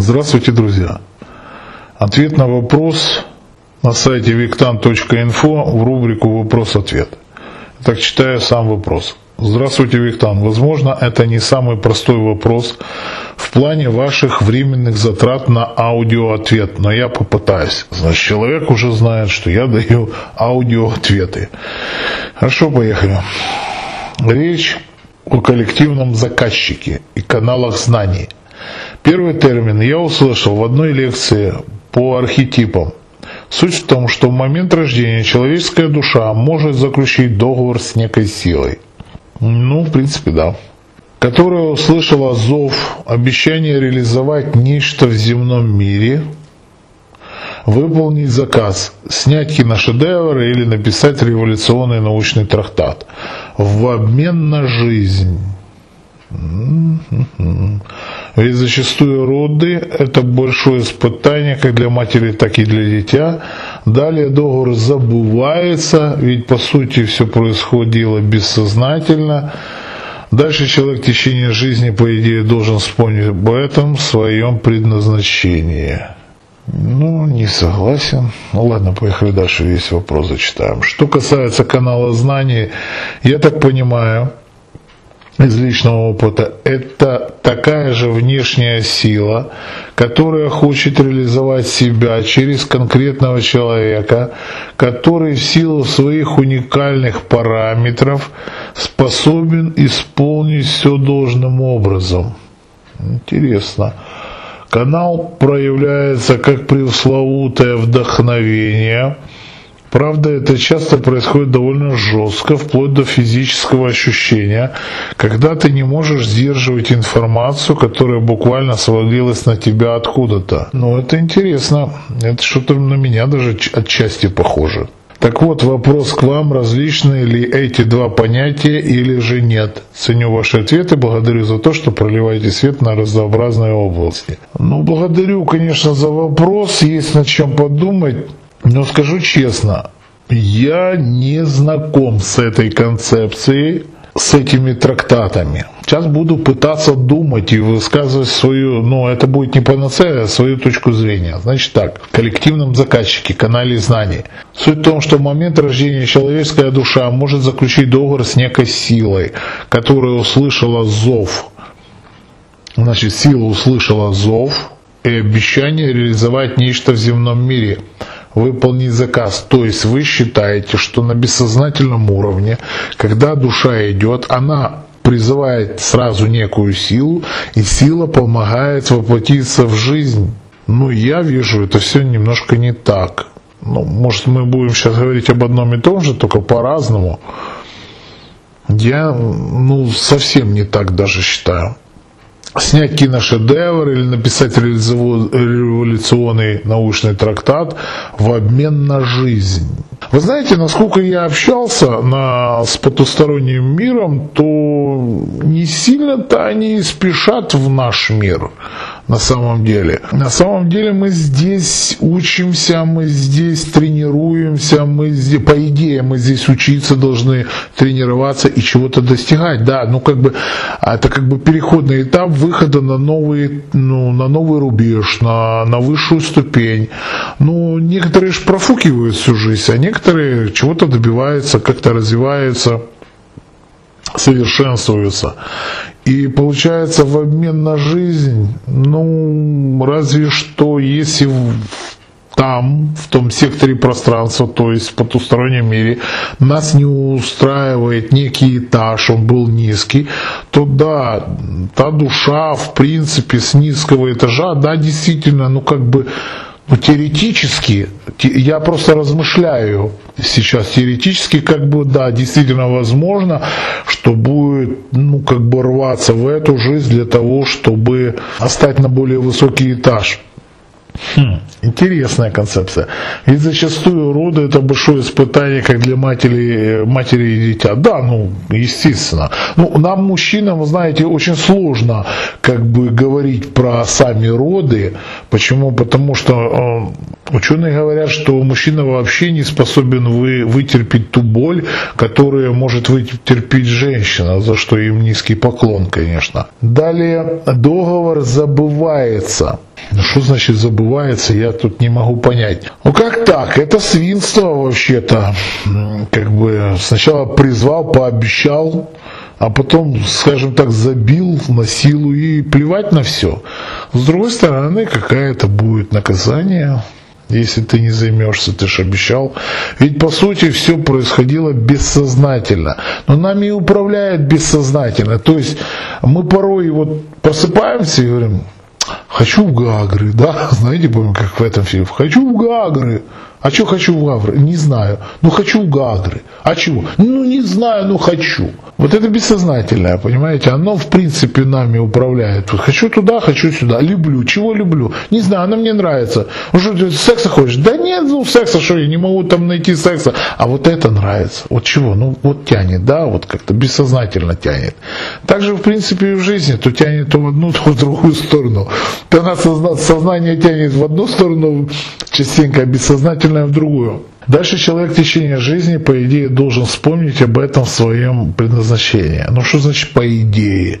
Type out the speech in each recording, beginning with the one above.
Здравствуйте, друзья! Ответ на вопрос на сайте виктан.инфо в рубрику «Вопрос-ответ». Так читаю сам вопрос. Здравствуйте, Виктан. Возможно, это не самый простой вопрос в плане ваших временных затрат на аудиоответ, но я попытаюсь. Значит, человек уже знает, что я даю аудиоответы. Хорошо, поехали. Речь о коллективном заказчике и каналах знаний. Первый термин я услышал в одной лекции по архетипам. Суть в том, что в момент рождения человеческая душа может заключить договор с некой силой. Ну, в принципе, да. Которая услышала зов, обещание реализовать нечто в земном мире, выполнить заказ, снять киношедевр или написать революционный научный трактат в обмен на жизнь. Ведь зачастую роды – это большое испытание как для матери, так и для дитя. Далее договор забывается, ведь по сути все происходило бессознательно. Дальше человек в течение жизни, по идее, должен вспомнить об этом своем предназначении. Ну, не согласен. Ну ладно, поехали дальше, весь вопрос зачитаем. Что касается канала знаний, я так понимаю, из личного опыта, это такая же внешняя сила, которая хочет реализовать себя через конкретного человека, который в силу своих уникальных параметров способен исполнить все должным образом. Интересно. Канал проявляется как пресловутое вдохновение – Правда, это часто происходит довольно жестко, вплоть до физического ощущения, когда ты не можешь сдерживать информацию, которая буквально свалилась на тебя откуда-то. Но это интересно, это что-то на меня даже отчасти похоже. Так вот, вопрос к вам, различны ли эти два понятия или же нет. Ценю ваши ответы, благодарю за то, что проливаете свет на разнообразные области. Ну, благодарю, конечно, за вопрос, есть над чем подумать. Но скажу честно, я не знаком с этой концепцией, с этими трактатами. Сейчас буду пытаться думать и высказывать свою, ну это будет не панацея, а свою точку зрения. Значит так, в коллективном заказчике, канале знаний. Суть в том, что в момент рождения человеческая душа может заключить договор с некой силой, которая услышала зов. Значит, сила услышала зов и обещание реализовать нечто в земном мире – выполнить заказ. То есть вы считаете, что на бессознательном уровне, когда душа идет, она призывает сразу некую силу, и сила помогает воплотиться в жизнь. Ну, я вижу, это все немножко не так. Ну, может, мы будем сейчас говорить об одном и том же, только по-разному. Я, ну, совсем не так даже считаю снять киношедевр или написать революционный научный трактат в обмен на жизнь. Вы знаете, насколько я общался на, с потусторонним миром, то не сильно-то они спешат в наш мир на самом деле. На самом деле мы здесь учимся, мы здесь тренируемся, мы здесь, по идее мы здесь учиться должны, тренироваться и чего-то достигать. Да, ну как бы это как бы переходный этап выхода на новый, ну, на новый рубеж, на, на высшую ступень. Ну, некоторые же профукивают всю жизнь, а некоторые чего-то добиваются, как-то развиваются совершенствуются. И получается в обмен на жизнь, ну, разве что если там, в том секторе пространства, то есть в потустороннем мире, нас не устраивает некий этаж, он был низкий, то да, та душа, в принципе, с низкого этажа, да, действительно, ну как бы ну, теоретически, я просто размышляю сейчас теоретически, как бы, да, действительно возможно, что будет, ну, как бы рваться в эту жизнь для того, чтобы остать на более высокий этаж. Хм, интересная концепция. Ведь зачастую роды это большое испытание как для матери, матери и дитя. Да, ну, естественно. Ну, нам, мужчинам, вы знаете, очень сложно как бы говорить про сами роды. Почему? Потому что э, ученые говорят, что мужчина вообще не способен вы, вытерпеть ту боль, которую может вытерпеть женщина, за что им низкий поклон, конечно. Далее, договор забывается. Ну что значит забывается, я тут не могу понять. Ну как так? Это свинство вообще-то. Как бы сначала призвал, пообещал, а потом, скажем так, забил на силу и плевать на все. С другой стороны, какая-то будет наказание, если ты не займешься, ты же обещал. Ведь по сути все происходило бессознательно. Но нами и управляет бессознательно. То есть мы порой вот просыпаемся и говорим, хочу в Гагры, да, знаете, помню, как в этом фильме, хочу в Гагры, а что хочу в Гагры? Не знаю. Ну хочу в Гагры. А чего? Ну не знаю, но хочу. Вот это бессознательное, понимаете? Оно в принципе нами управляет. Вот хочу туда, хочу сюда. Люблю. Чего люблю? Не знаю, оно мне нравится. Ну секса хочешь? Да нет, ну секса что, я не могу там найти секса. А вот это нравится. Вот чего? Ну вот тянет, да, вот как-то бессознательно тянет. Также в принципе и в жизни. То тянет то в одну, то в другую сторону. То нас сознание тянет в одну сторону частенько, бессознательно желательное в другую. Дальше человек в течение жизни, по идее, должен вспомнить об этом в своем предназначении. Ну что значит по идее?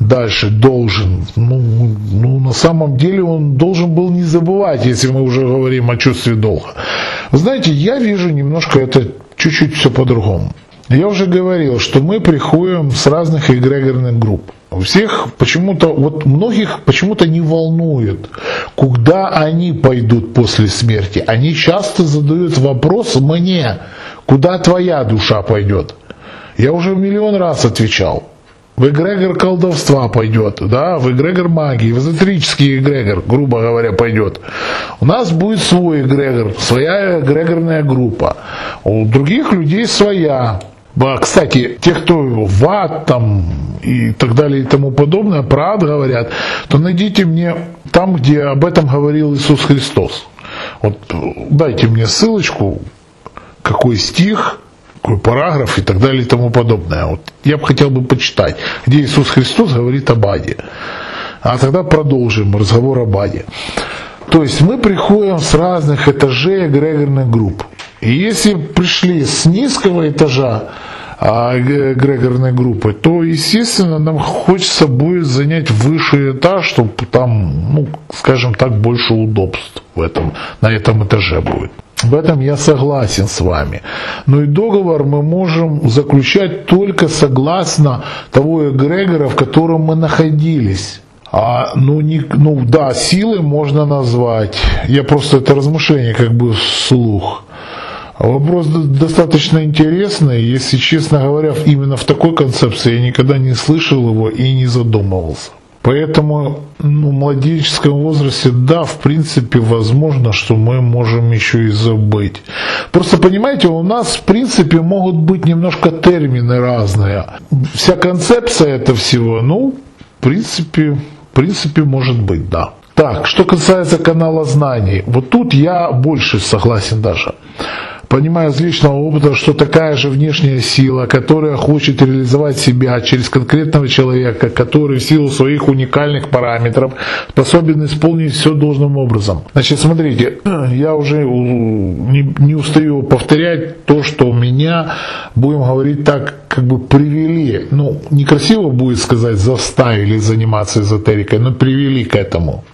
Дальше должен. Ну, ну, на самом деле он должен был не забывать, если мы уже говорим о чувстве долга. Знаете, я вижу немножко это чуть-чуть все по-другому. Я уже говорил, что мы приходим с разных эгрегорных групп. У всех почему-то, вот многих почему-то не волнует, куда они пойдут после смерти. Они часто задают вопрос мне, куда твоя душа пойдет. Я уже миллион раз отвечал. В эгрегор колдовства пойдет, да, в эгрегор магии, в эзотерический эгрегор, грубо говоря, пойдет. У нас будет свой эгрегор, своя эгрегорная группа. У других людей своя. Кстати, те, кто в ад там и так далее и тому подобное, про ад говорят, то найдите мне там, где об этом говорил Иисус Христос. Вот дайте мне ссылочку, какой стих, какой параграф и так далее и тому подобное. Вот я бы хотел бы почитать, где Иисус Христос говорит об аде. А тогда продолжим разговор об аде. То есть мы приходим с разных этажей эгрегорных групп. И если пришли с низкого этажа а, эгрегорной группы, то, естественно, нам хочется будет занять высший этаж, чтобы там, ну, скажем так, больше удобств в этом, на этом этаже будет. В этом я согласен с вами. Но и договор мы можем заключать только согласно того эгрегора, в котором мы находились. А, ну, не, ну да, силы можно назвать. Я просто это размышление как бы вслух. Вопрос достаточно интересный, если честно говоря, именно в такой концепции я никогда не слышал его и не задумывался. Поэтому ну, в младенческом возрасте, да, в принципе, возможно, что мы можем еще и забыть. Просто понимаете, у нас, в принципе, могут быть немножко термины разные. Вся концепция этого всего, ну, в принципе, в принципе, может быть, да. Так, что касается канала знаний, вот тут я больше согласен даже понимаю из личного опыта, что такая же внешняя сила, которая хочет реализовать себя через конкретного человека, который в силу своих уникальных параметров способен исполнить все должным образом. Значит, смотрите, я уже не, не устаю повторять то, что меня, будем говорить так, как бы привели, ну, некрасиво будет сказать, заставили заниматься эзотерикой, но привели к этому.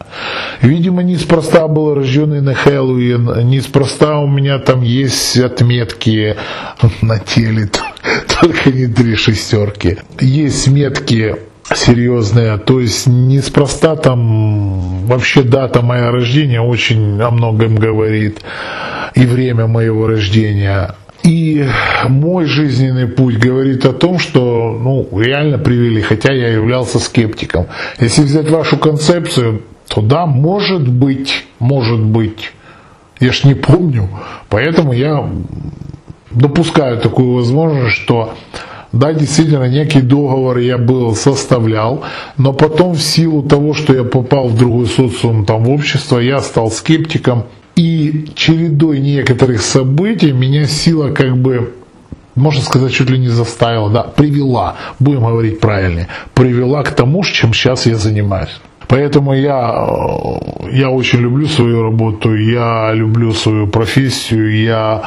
Видимо, неспроста был рожденный на Хэллоуин, неспроста у меня там есть отметки на теле, только не три шестерки. Есть метки серьезные, то есть неспроста там вообще дата моего рождения очень о многом говорит и время моего рождения. И мой жизненный путь говорит о том, что ну, реально привели, хотя я являлся скептиком. Если взять вашу концепцию, то да, может быть, может быть, я ж не помню, поэтому я допускаю такую возможность, что да, действительно, некий договор я был составлял, но потом в силу того, что я попал в другой социум, там, в общество, я стал скептиком, и чередой некоторых событий меня сила как бы можно сказать, чуть ли не заставила, да, привела, будем говорить правильнее, привела к тому, чем сейчас я занимаюсь. Поэтому я, я очень люблю свою работу, я люблю свою профессию, я,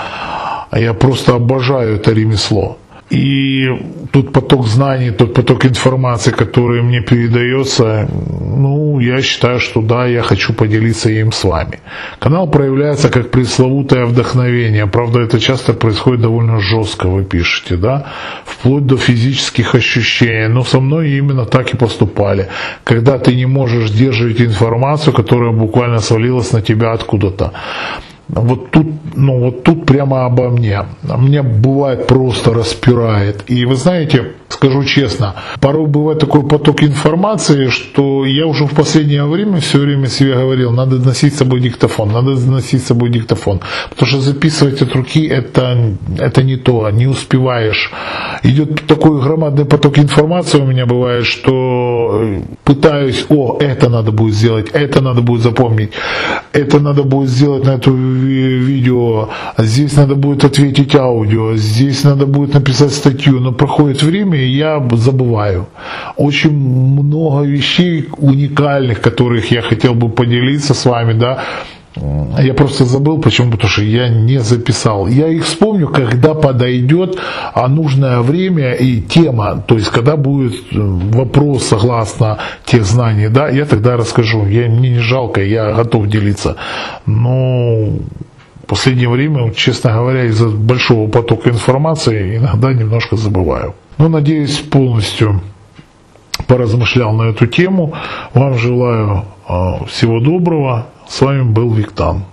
я просто обожаю это ремесло. И тот поток знаний, тот поток информации, который мне передается, ну, я считаю, что да, я хочу поделиться им с вами. Канал проявляется как пресловутое вдохновение. Правда, это часто происходит довольно жестко, вы пишете, да, вплоть до физических ощущений. Но со мной именно так и поступали. Когда ты не можешь сдерживать информацию, которая буквально свалилась на тебя откуда-то. Вот тут, ну вот тут прямо обо мне. Мне бывает просто распирает. И вы знаете, скажу честно, порой бывает такой поток информации, что я уже в последнее время все время себе говорил, надо носить с собой диктофон, надо носить с собой диктофон. Потому что записывать от руки это, это не то, не успеваешь. Идет такой громадный поток информации у меня бывает, что пытаюсь, о, это надо будет сделать, это надо будет запомнить, это надо будет сделать на эту видео, здесь надо будет ответить аудио, здесь надо будет написать статью, но проходит время, и я забываю. Очень много вещей уникальных, которых я хотел бы поделиться с вами, да, я просто забыл, почему, потому что я не записал. Я их вспомню, когда подойдет а нужное время и тема, то есть когда будет э, вопрос согласно тех знаний, да, я тогда расскажу. Я, мне не жалко, я готов делиться. Но в последнее время, честно говоря, из-за большого потока информации иногда немножко забываю. Но надеюсь полностью поразмышлял на эту тему. Вам желаю э, всего доброго. С вами был Виктан.